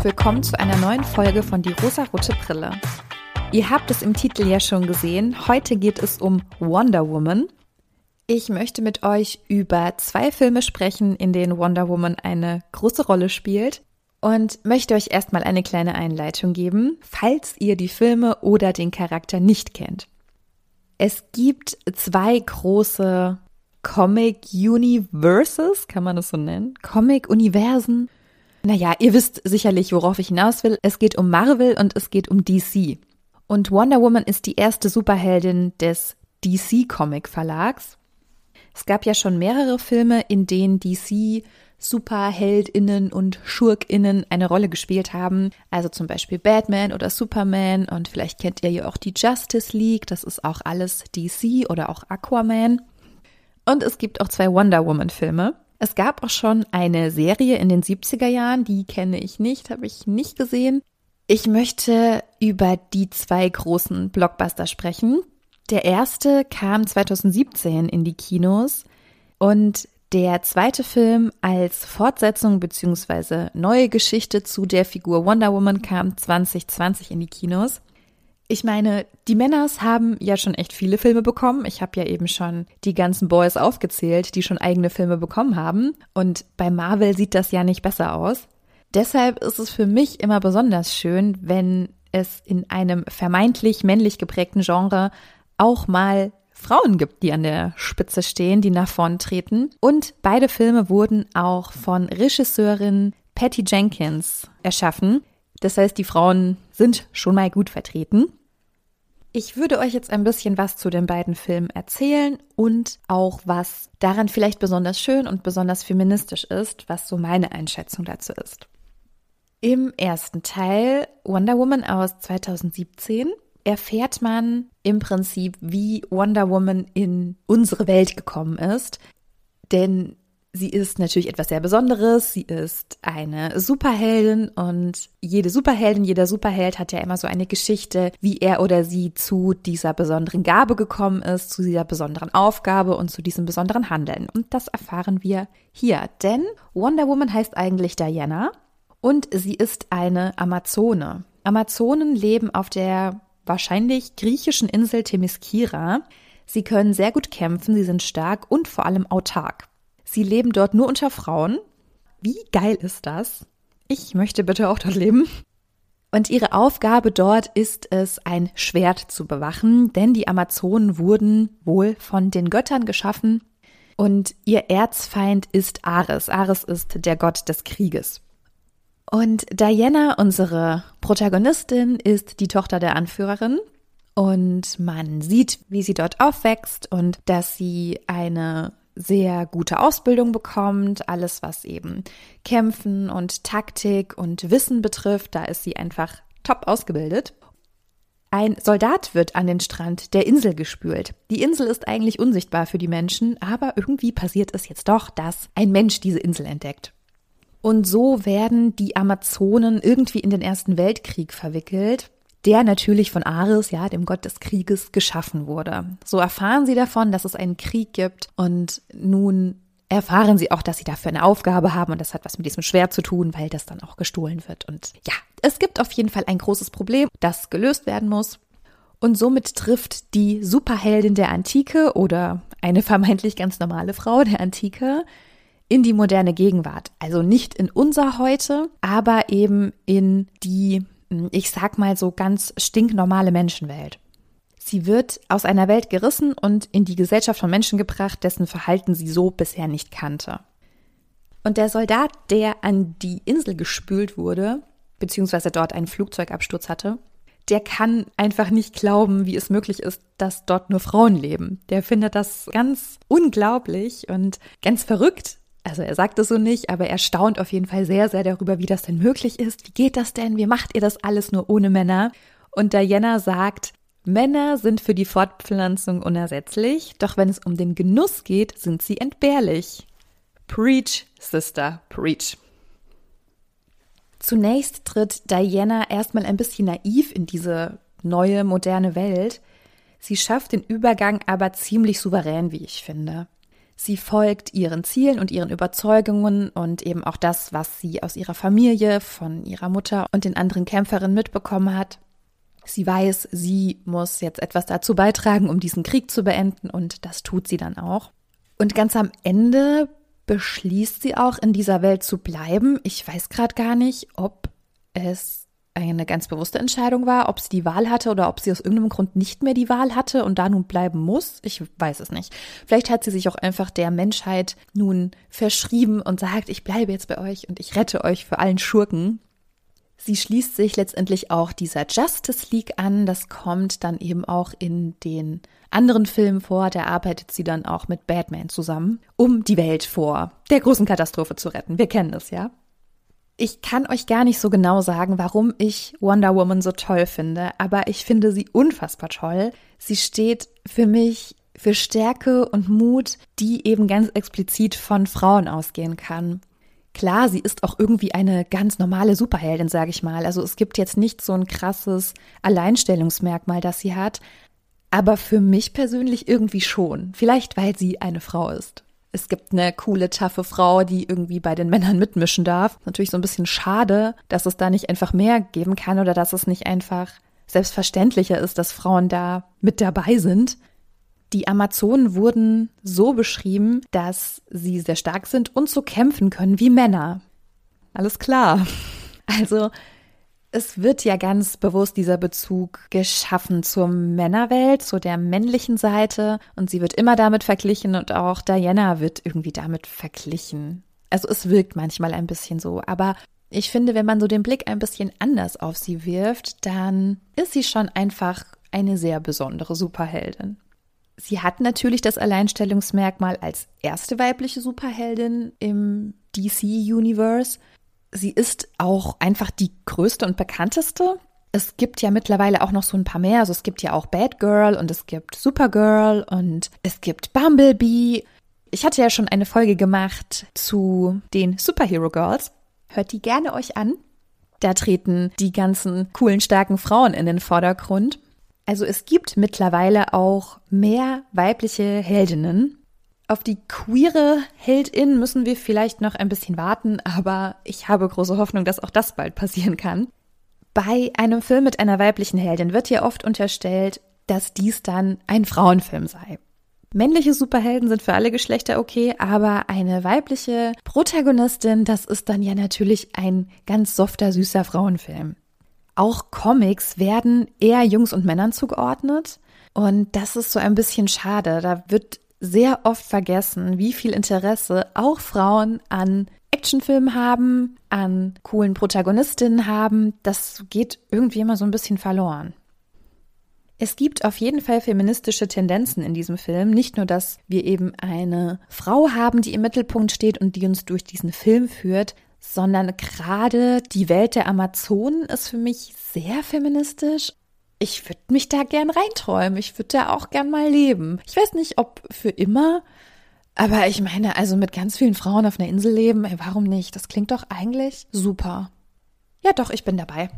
und willkommen zu einer neuen Folge von Die rosarote Brille. Ihr habt es im Titel ja schon gesehen, heute geht es um Wonder Woman. Ich möchte mit euch über zwei Filme sprechen, in denen Wonder Woman eine große Rolle spielt und möchte euch erstmal eine kleine Einleitung geben, falls ihr die Filme oder den Charakter nicht kennt. Es gibt zwei große Comic Universes, kann man das so nennen? Comic Universen naja, ihr wisst sicherlich, worauf ich hinaus will. Es geht um Marvel und es geht um DC. Und Wonder Woman ist die erste Superheldin des DC Comic Verlags. Es gab ja schon mehrere Filme, in denen DC Superheldinnen und Schurkinnen eine Rolle gespielt haben. Also zum Beispiel Batman oder Superman und vielleicht kennt ihr ja auch die Justice League. Das ist auch alles DC oder auch Aquaman. Und es gibt auch zwei Wonder Woman Filme. Es gab auch schon eine Serie in den 70er Jahren, die kenne ich nicht, habe ich nicht gesehen. Ich möchte über die zwei großen Blockbuster sprechen. Der erste kam 2017 in die Kinos und der zweite Film als Fortsetzung bzw. neue Geschichte zu der Figur Wonder Woman kam 2020 in die Kinos. Ich meine, die Männers haben ja schon echt viele Filme bekommen. Ich habe ja eben schon die ganzen Boys aufgezählt, die schon eigene Filme bekommen haben. Und bei Marvel sieht das ja nicht besser aus. Deshalb ist es für mich immer besonders schön, wenn es in einem vermeintlich männlich geprägten Genre auch mal Frauen gibt, die an der Spitze stehen, die nach vorn treten. Und beide Filme wurden auch von Regisseurin Patty Jenkins erschaffen. Das heißt, die Frauen sind schon mal gut vertreten. Ich würde euch jetzt ein bisschen was zu den beiden Filmen erzählen und auch was daran vielleicht besonders schön und besonders feministisch ist, was so meine Einschätzung dazu ist. Im ersten Teil Wonder Woman aus 2017 erfährt man im Prinzip, wie Wonder Woman in unsere Welt gekommen ist. Denn Sie ist natürlich etwas sehr Besonderes. Sie ist eine Superheldin und jede Superheldin, jeder Superheld hat ja immer so eine Geschichte, wie er oder sie zu dieser besonderen Gabe gekommen ist, zu dieser besonderen Aufgabe und zu diesem besonderen Handeln. Und das erfahren wir hier. Denn Wonder Woman heißt eigentlich Diana und sie ist eine Amazone. Amazonen leben auf der wahrscheinlich griechischen Insel Themyscira. Sie können sehr gut kämpfen, sie sind stark und vor allem autark. Sie leben dort nur unter Frauen. Wie geil ist das? Ich möchte bitte auch dort leben. Und ihre Aufgabe dort ist es, ein Schwert zu bewachen, denn die Amazonen wurden wohl von den Göttern geschaffen und ihr Erzfeind ist Ares. Ares ist der Gott des Krieges. Und Diana, unsere Protagonistin, ist die Tochter der Anführerin. Und man sieht, wie sie dort aufwächst und dass sie eine sehr gute Ausbildung bekommt, alles was eben Kämpfen und Taktik und Wissen betrifft, da ist sie einfach top ausgebildet. Ein Soldat wird an den Strand der Insel gespült. Die Insel ist eigentlich unsichtbar für die Menschen, aber irgendwie passiert es jetzt doch, dass ein Mensch diese Insel entdeckt. Und so werden die Amazonen irgendwie in den Ersten Weltkrieg verwickelt der natürlich von Ares, ja, dem Gott des Krieges, geschaffen wurde. So erfahren sie davon, dass es einen Krieg gibt und nun erfahren sie auch, dass sie dafür eine Aufgabe haben und das hat was mit diesem Schwert zu tun, weil das dann auch gestohlen wird. Und ja, es gibt auf jeden Fall ein großes Problem, das gelöst werden muss. Und somit trifft die Superheldin der Antike oder eine vermeintlich ganz normale Frau der Antike in die moderne Gegenwart. Also nicht in unser Heute, aber eben in die ich sag mal so ganz stinknormale Menschenwelt. Sie wird aus einer Welt gerissen und in die Gesellschaft von Menschen gebracht, dessen Verhalten sie so bisher nicht kannte. Und der Soldat, der an die Insel gespült wurde, beziehungsweise dort einen Flugzeugabsturz hatte, der kann einfach nicht glauben, wie es möglich ist, dass dort nur Frauen leben. Der findet das ganz unglaublich und ganz verrückt, also er sagt es so nicht, aber er staunt auf jeden Fall sehr, sehr darüber, wie das denn möglich ist. Wie geht das denn? Wie macht ihr das alles nur ohne Männer? Und Diana sagt, Männer sind für die Fortpflanzung unersetzlich, doch wenn es um den Genuss geht, sind sie entbehrlich. Preach, Sister, preach. Zunächst tritt Diana erstmal ein bisschen naiv in diese neue, moderne Welt. Sie schafft den Übergang aber ziemlich souverän, wie ich finde. Sie folgt ihren Zielen und ihren Überzeugungen und eben auch das, was sie aus ihrer Familie, von ihrer Mutter und den anderen Kämpferinnen mitbekommen hat. Sie weiß, sie muss jetzt etwas dazu beitragen, um diesen Krieg zu beenden und das tut sie dann auch. Und ganz am Ende beschließt sie auch, in dieser Welt zu bleiben. Ich weiß gerade gar nicht, ob es eine ganz bewusste Entscheidung war, ob sie die Wahl hatte oder ob sie aus irgendeinem Grund nicht mehr die Wahl hatte und da nun bleiben muss. Ich weiß es nicht. Vielleicht hat sie sich auch einfach der Menschheit nun verschrieben und sagt, ich bleibe jetzt bei euch und ich rette euch für allen Schurken. Sie schließt sich letztendlich auch dieser Justice League an. Das kommt dann eben auch in den anderen Filmen vor. Da arbeitet sie dann auch mit Batman zusammen, um die Welt vor der großen Katastrophe zu retten. Wir kennen es, ja. Ich kann euch gar nicht so genau sagen, warum ich Wonder Woman so toll finde, aber ich finde sie unfassbar toll. Sie steht für mich für Stärke und Mut, die eben ganz explizit von Frauen ausgehen kann. Klar, sie ist auch irgendwie eine ganz normale Superheldin, sage ich mal. Also es gibt jetzt nicht so ein krasses Alleinstellungsmerkmal, das sie hat, aber für mich persönlich irgendwie schon. Vielleicht, weil sie eine Frau ist es gibt eine coole, taffe Frau, die irgendwie bei den Männern mitmischen darf. Natürlich so ein bisschen schade, dass es da nicht einfach mehr geben kann oder dass es nicht einfach selbstverständlicher ist, dass Frauen da mit dabei sind. Die Amazonen wurden so beschrieben, dass sie sehr stark sind und so kämpfen können wie Männer. Alles klar. Also es wird ja ganz bewusst dieser Bezug geschaffen zur Männerwelt, zu der männlichen Seite und sie wird immer damit verglichen und auch Diana wird irgendwie damit verglichen. Also es wirkt manchmal ein bisschen so, aber ich finde, wenn man so den Blick ein bisschen anders auf sie wirft, dann ist sie schon einfach eine sehr besondere Superheldin. Sie hat natürlich das Alleinstellungsmerkmal als erste weibliche Superheldin im DC-Universe. Sie ist auch einfach die größte und bekannteste. Es gibt ja mittlerweile auch noch so ein paar mehr. Also es gibt ja auch Batgirl und es gibt Supergirl und es gibt Bumblebee. Ich hatte ja schon eine Folge gemacht zu den Superhero Girls. Hört die gerne euch an. Da treten die ganzen coolen, starken Frauen in den Vordergrund. Also es gibt mittlerweile auch mehr weibliche Heldinnen auf die queere Heldin müssen wir vielleicht noch ein bisschen warten, aber ich habe große Hoffnung, dass auch das bald passieren kann. Bei einem Film mit einer weiblichen Heldin wird ja oft unterstellt, dass dies dann ein Frauenfilm sei. Männliche Superhelden sind für alle Geschlechter okay, aber eine weibliche Protagonistin, das ist dann ja natürlich ein ganz softer, süßer Frauenfilm. Auch Comics werden eher Jungs und Männern zugeordnet. Und das ist so ein bisschen schade. Da wird sehr oft vergessen, wie viel Interesse auch Frauen an Actionfilmen haben, an coolen Protagonistinnen haben. Das geht irgendwie immer so ein bisschen verloren. Es gibt auf jeden Fall feministische Tendenzen in diesem Film. Nicht nur, dass wir eben eine Frau haben, die im Mittelpunkt steht und die uns durch diesen Film führt, sondern gerade die Welt der Amazonen ist für mich sehr feministisch ich würde mich da gern reinträumen. Ich würde da auch gern mal leben. Ich weiß nicht, ob für immer, aber ich meine, also mit ganz vielen Frauen auf einer Insel leben, ey, warum nicht? Das klingt doch eigentlich super. Ja, doch, ich bin dabei.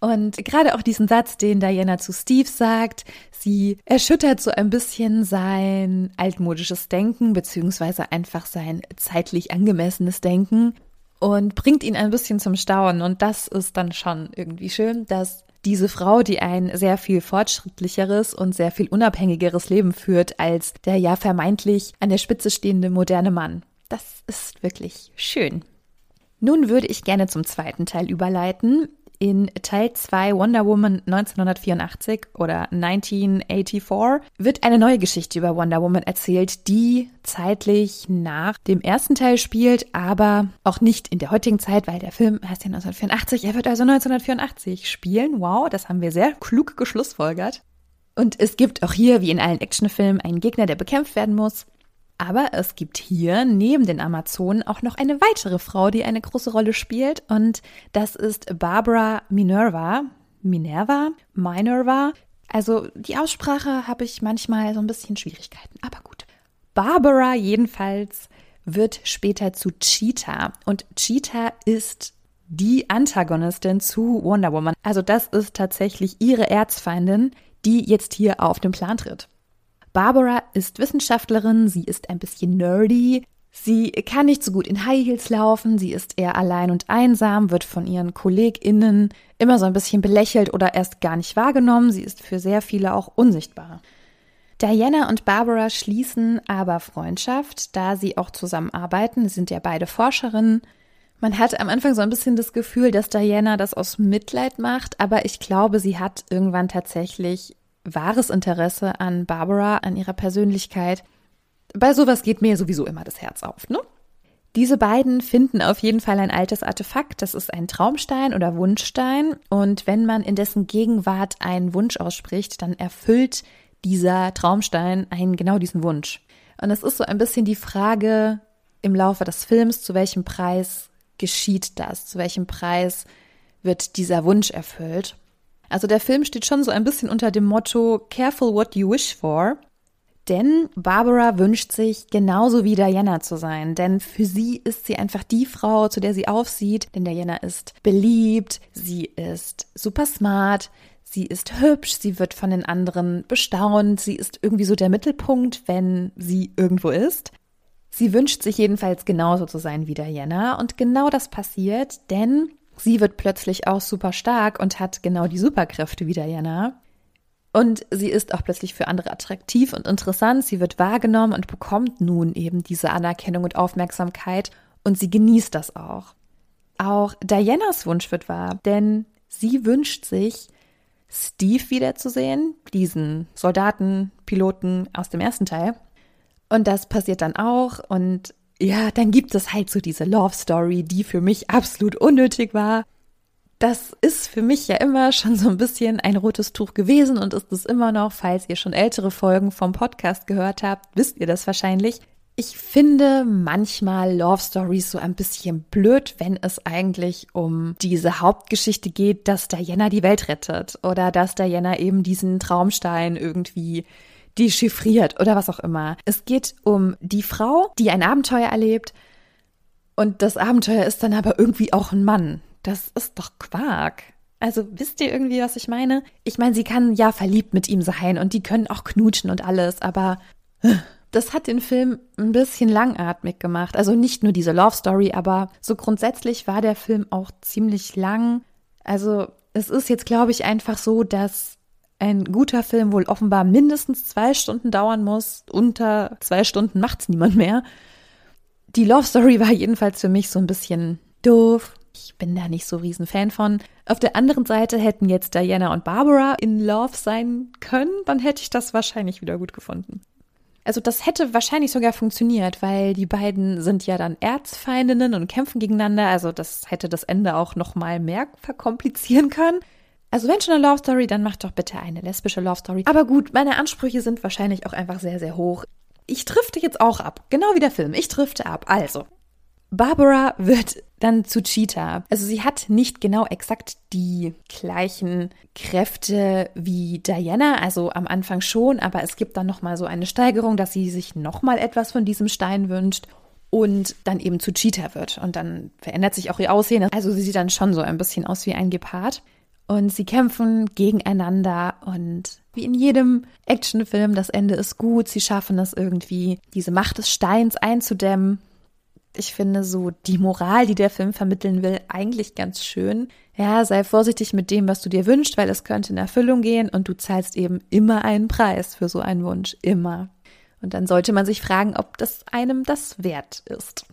Und gerade auch diesen Satz, den Diana zu Steve sagt, sie erschüttert so ein bisschen sein altmodisches Denken, beziehungsweise einfach sein zeitlich angemessenes Denken und bringt ihn ein bisschen zum Staunen. Und das ist dann schon irgendwie schön, dass diese Frau, die ein sehr viel fortschrittlicheres und sehr viel unabhängigeres Leben führt als der ja vermeintlich an der Spitze stehende moderne Mann. Das ist wirklich schön. Nun würde ich gerne zum zweiten Teil überleiten. In Teil 2 Wonder Woman 1984 oder 1984 wird eine neue Geschichte über Wonder Woman erzählt, die zeitlich nach dem ersten Teil spielt, aber auch nicht in der heutigen Zeit, weil der Film heißt ja 1984. Er wird also 1984 spielen. Wow, das haben wir sehr klug geschlussfolgert. Und es gibt auch hier, wie in allen Actionfilmen, einen Gegner, der bekämpft werden muss. Aber es gibt hier neben den Amazonen auch noch eine weitere Frau, die eine große Rolle spielt. Und das ist Barbara Minerva. Minerva? Minerva? Also die Aussprache habe ich manchmal so ein bisschen Schwierigkeiten. Aber gut. Barbara jedenfalls wird später zu Cheetah. Und Cheetah ist die Antagonistin zu Wonder Woman. Also das ist tatsächlich ihre Erzfeindin, die jetzt hier auf den Plan tritt. Barbara ist Wissenschaftlerin, sie ist ein bisschen nerdy, Sie kann nicht so gut in High Heels laufen, sie ist eher allein und einsam, wird von ihren KollegInnen immer so ein bisschen belächelt oder erst gar nicht wahrgenommen. Sie ist für sehr viele auch unsichtbar. Diana und Barbara schließen aber Freundschaft, da sie auch zusammenarbeiten. Sie sind ja beide Forscherinnen. Man hat am Anfang so ein bisschen das Gefühl, dass Diana das aus Mitleid macht, aber ich glaube, sie hat irgendwann tatsächlich wahres Interesse an Barbara, an ihrer Persönlichkeit. Bei sowas geht mir sowieso immer das Herz auf, ne? Diese beiden finden auf jeden Fall ein altes Artefakt. Das ist ein Traumstein oder Wunschstein. Und wenn man in dessen Gegenwart einen Wunsch ausspricht, dann erfüllt dieser Traumstein einen genau diesen Wunsch. Und es ist so ein bisschen die Frage im Laufe des Films, zu welchem Preis geschieht das? Zu welchem Preis wird dieser Wunsch erfüllt? Also der Film steht schon so ein bisschen unter dem Motto Careful what you wish for. Denn Barbara wünscht sich genauso wie Diana zu sein, denn für sie ist sie einfach die Frau, zu der sie aufsieht, denn Diana ist beliebt, sie ist super smart, sie ist hübsch, sie wird von den anderen bestaunt, sie ist irgendwie so der Mittelpunkt, wenn sie irgendwo ist. Sie wünscht sich jedenfalls genauso zu sein wie Diana und genau das passiert, denn sie wird plötzlich auch super stark und hat genau die Superkräfte wie Diana. Und sie ist auch plötzlich für andere attraktiv und interessant. Sie wird wahrgenommen und bekommt nun eben diese Anerkennung und Aufmerksamkeit und sie genießt das auch. Auch Dianas Wunsch wird wahr, denn sie wünscht sich, Steve wiederzusehen, diesen Soldaten, Piloten aus dem ersten Teil. Und das passiert dann auch und ja, dann gibt es halt so diese Love Story, die für mich absolut unnötig war. Das ist für mich ja immer schon so ein bisschen ein rotes Tuch gewesen und ist es immer noch. Falls ihr schon ältere Folgen vom Podcast gehört habt, wisst ihr das wahrscheinlich. Ich finde manchmal Love Stories so ein bisschen blöd, wenn es eigentlich um diese Hauptgeschichte geht, dass Diana die Welt rettet oder dass Diana eben diesen Traumstein irgendwie dechiffriert oder was auch immer. Es geht um die Frau, die ein Abenteuer erlebt und das Abenteuer ist dann aber irgendwie auch ein Mann. Das ist doch Quark. Also wisst ihr irgendwie, was ich meine? Ich meine, sie kann ja verliebt mit ihm sein und die können auch knutschen und alles, aber äh, das hat den Film ein bisschen langatmig gemacht. Also nicht nur diese Love Story, aber so grundsätzlich war der Film auch ziemlich lang. Also es ist jetzt, glaube ich, einfach so, dass ein guter Film wohl offenbar mindestens zwei Stunden dauern muss. Unter zwei Stunden macht's niemand mehr. Die Love Story war jedenfalls für mich so ein bisschen doof, ich bin da nicht so riesen Fan von. Auf der anderen Seite hätten jetzt Diana und Barbara in Love sein können, dann hätte ich das wahrscheinlich wieder gut gefunden. Also das hätte wahrscheinlich sogar funktioniert, weil die beiden sind ja dann Erzfeindinnen und kämpfen gegeneinander. Also das hätte das Ende auch noch mal mehr verkomplizieren können. Also wenn schon eine Love Story, dann macht doch bitte eine lesbische Love Story. Aber gut, meine Ansprüche sind wahrscheinlich auch einfach sehr, sehr hoch. Ich drifte jetzt auch ab, genau wie der Film. Ich drifte ab. Also, Barbara wird dann zu Cheetah. Also sie hat nicht genau exakt die gleichen Kräfte wie Diana, also am Anfang schon, aber es gibt dann noch mal so eine Steigerung, dass sie sich noch mal etwas von diesem Stein wünscht und dann eben zu Cheetah wird und dann verändert sich auch ihr Aussehen. Also sie sieht dann schon so ein bisschen aus wie ein Gepard und sie kämpfen gegeneinander und wie in jedem Actionfilm, das Ende ist gut, sie schaffen es irgendwie, diese Macht des Steins einzudämmen ich finde so die Moral, die der Film vermitteln will, eigentlich ganz schön. Ja, sei vorsichtig mit dem, was du dir wünschst, weil es könnte in Erfüllung gehen und du zahlst eben immer einen Preis für so einen Wunsch. Immer. Und dann sollte man sich fragen, ob das einem das wert ist.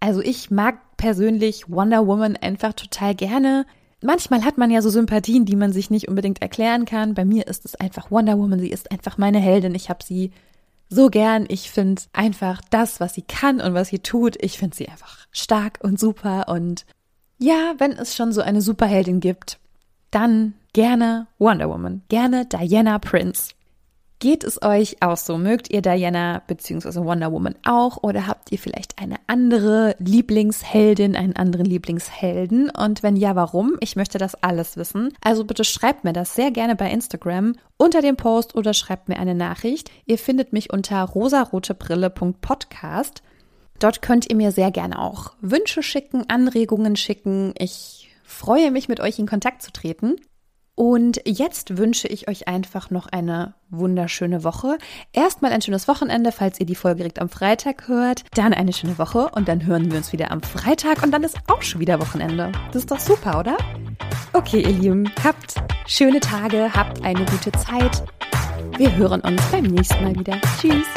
Also ich mag persönlich Wonder Woman einfach total gerne. Manchmal hat man ja so Sympathien, die man sich nicht unbedingt erklären kann. Bei mir ist es einfach Wonder Woman. Sie ist einfach meine Heldin. Ich habe sie so gern. Ich finde einfach das, was sie kann und was sie tut, ich finde sie einfach stark und super. Und ja, wenn es schon so eine Superheldin gibt, dann gerne Wonder Woman, gerne Diana Prince. Geht es euch auch so? Mögt ihr Diana bzw. Wonder Woman auch oder habt ihr vielleicht eine andere Lieblingsheldin, einen anderen Lieblingshelden? Und wenn ja, warum? Ich möchte das alles wissen. Also bitte schreibt mir das sehr gerne bei Instagram unter dem Post oder schreibt mir eine Nachricht. Ihr findet mich unter rosarotebrille.podcast. Dort könnt ihr mir sehr gerne auch Wünsche schicken, Anregungen schicken. Ich freue mich, mit euch in Kontakt zu treten. Und jetzt wünsche ich euch einfach noch eine wunderschöne Woche. Erstmal ein schönes Wochenende, falls ihr die Folge direkt am Freitag hört. Dann eine schöne Woche und dann hören wir uns wieder am Freitag und dann ist auch schon wieder Wochenende. Das ist doch super, oder? Okay, ihr Lieben, habt schöne Tage, habt eine gute Zeit. Wir hören uns beim nächsten Mal wieder. Tschüss.